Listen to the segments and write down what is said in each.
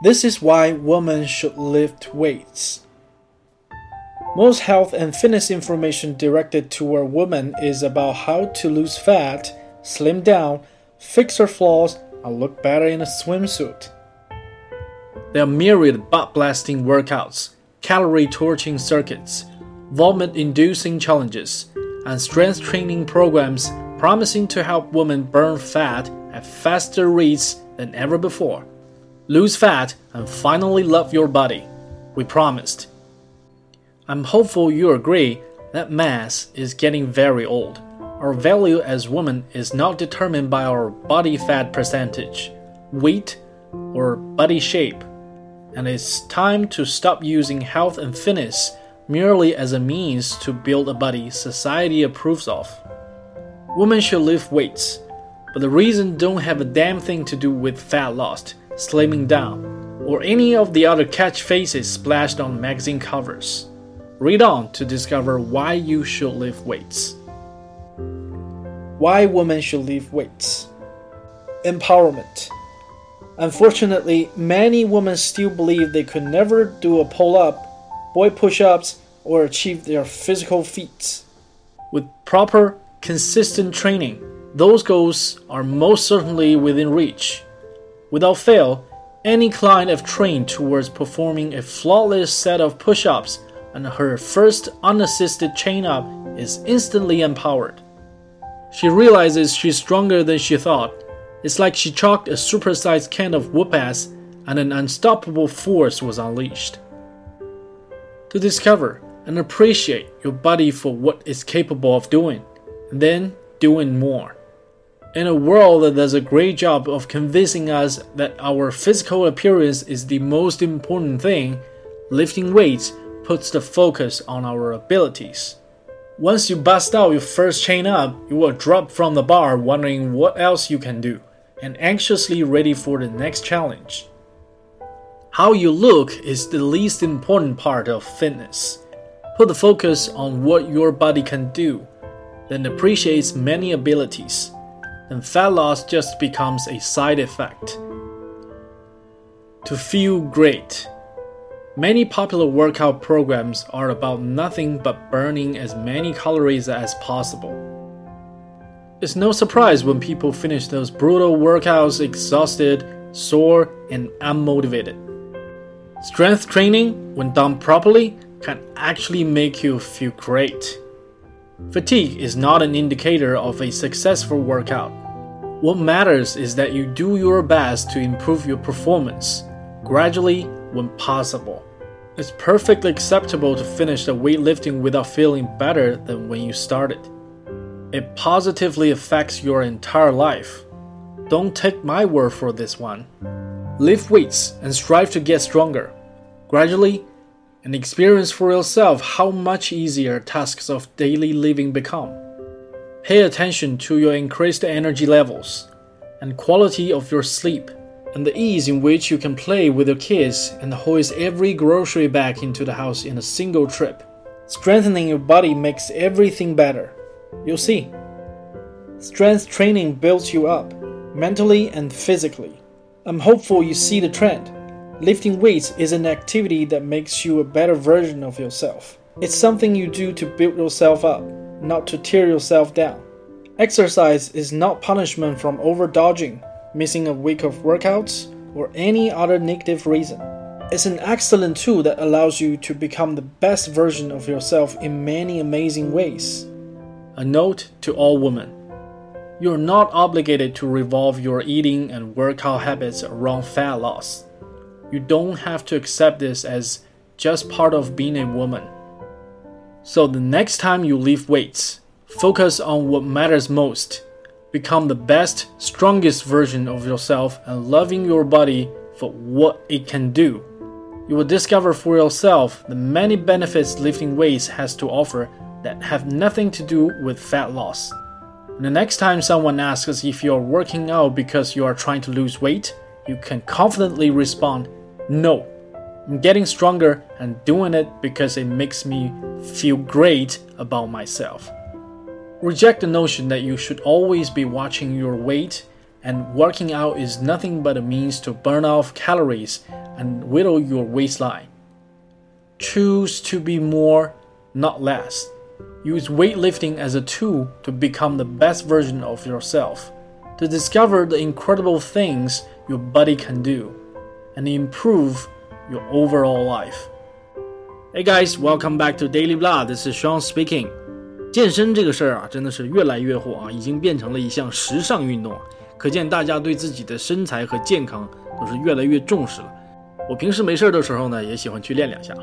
This is why women should lift weights. Most health and fitness information directed toward women is about how to lose fat, slim down, fix her flaws, and look better in a swimsuit. There are myriad butt blasting workouts, calorie torching circuits, vomit inducing challenges, and strength training programs promising to help women burn fat at faster rates than ever before. Lose fat and finally love your body. We promised. I'm hopeful you agree that mass is getting very old. Our value as women is not determined by our body fat percentage, weight, or body shape, and it's time to stop using health and fitness merely as a means to build a body society approves of. Women should lift weights, but the reason don't have a damn thing to do with fat loss, slimming down, or any of the other catchphrases splashed on magazine covers. Read on to discover why you should lift weights. Why women should lift weights. Empowerment. Unfortunately, many women still believe they could never do a pull up, boy push ups, or achieve their physical feats. With proper, consistent training, those goals are most certainly within reach. Without fail, any client I've trained towards performing a flawless set of push ups and her first unassisted chin up is instantly empowered. She realizes she's stronger than she thought. It's like she chalked a supersized can of whoop ass and an unstoppable force was unleashed. To discover and appreciate your body for what it's capable of doing, and then doing more. In a world that does a great job of convincing us that our physical appearance is the most important thing, lifting weights puts the focus on our abilities. Once you bust out your first chin up, you will drop from the bar wondering what else you can do and anxiously ready for the next challenge. How you look is the least important part of fitness. Put the focus on what your body can do, then appreciates many abilities, and fat loss just becomes a side effect. To feel great. Many popular workout programs are about nothing but burning as many calories as possible. It's no surprise when people finish those brutal workouts exhausted, sore, and unmotivated. Strength training, when done properly, can actually make you feel great. Fatigue is not an indicator of a successful workout. What matters is that you do your best to improve your performance, gradually when possible. It's perfectly acceptable to finish the weightlifting without feeling better than when you started. It positively affects your entire life. Don't take my word for this one. Lift weights and strive to get stronger. Gradually, and experience for yourself how much easier tasks of daily living become. Pay attention to your increased energy levels and quality of your sleep and the ease in which you can play with your kids and hoist every grocery bag into the house in a single trip. Strengthening your body makes everything better. You'll see. Strength training builds you up, mentally and physically. I'm hopeful you see the trend. Lifting weights is an activity that makes you a better version of yourself. It's something you do to build yourself up, not to tear yourself down. Exercise is not punishment from overdodging missing a week of workouts, or any other negative reason. It's an excellent tool that allows you to become the best version of yourself in many amazing ways. A note to all women you're not obligated to revolve your eating and workout habits around fat loss. You don't have to accept this as just part of being a woman. So, the next time you lift weights, focus on what matters most become the best, strongest version of yourself and loving your body for what it can do. You will discover for yourself the many benefits lifting weights has to offer that have nothing to do with fat loss. And the next time someone asks if you're working out because you are trying to lose weight, you can confidently respond, No, I'm getting stronger and doing it because it makes me feel great about myself. Reject the notion that you should always be watching your weight and working out is nothing but a means to burn off calories and whittle your waistline. Choose to be more, not less. Use weightlifting as a tool to become the best version of yourself, to discover the incredible things your body can do, and improve your overall life. Hey guys, welcome back to Daily Blah. This is Sean speaking. 健身这个事儿啊，真的是越来越火啊，已经变成了一项时尚运动啊。可见大家对自己的身材和健康都是越来越重视了。我平时没事的时候呢，也喜欢去练两下。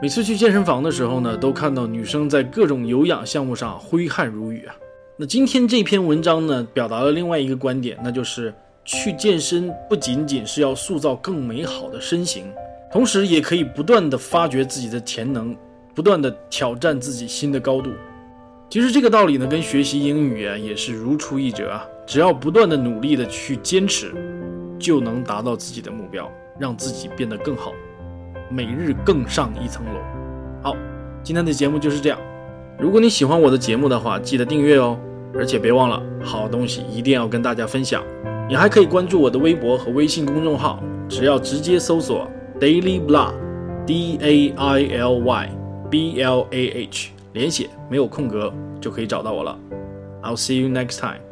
每次去健身房的时候呢，都看到女生在各种有氧项目上挥汗如雨啊。那今天这篇文章呢，表达了另外一个观点，那就是去健身不仅仅是要塑造更美好的身形，同时也可以不断的发掘自己的潜能，不断的挑战自己新的高度。其实这个道理呢，跟学习英语啊也是如出一辙啊。只要不断的努力的去坚持，就能达到自己的目标，让自己变得更好。每日更上一层楼。好，今天的节目就是这样。如果你喜欢我的节目的话，记得订阅哦，而且别忘了，好东西一定要跟大家分享。你还可以关注我的微博和微信公众号，只要直接搜索 Daily Blah，D A I L Y B L A H，连写没有空格就可以找到我了。I'll see you next time.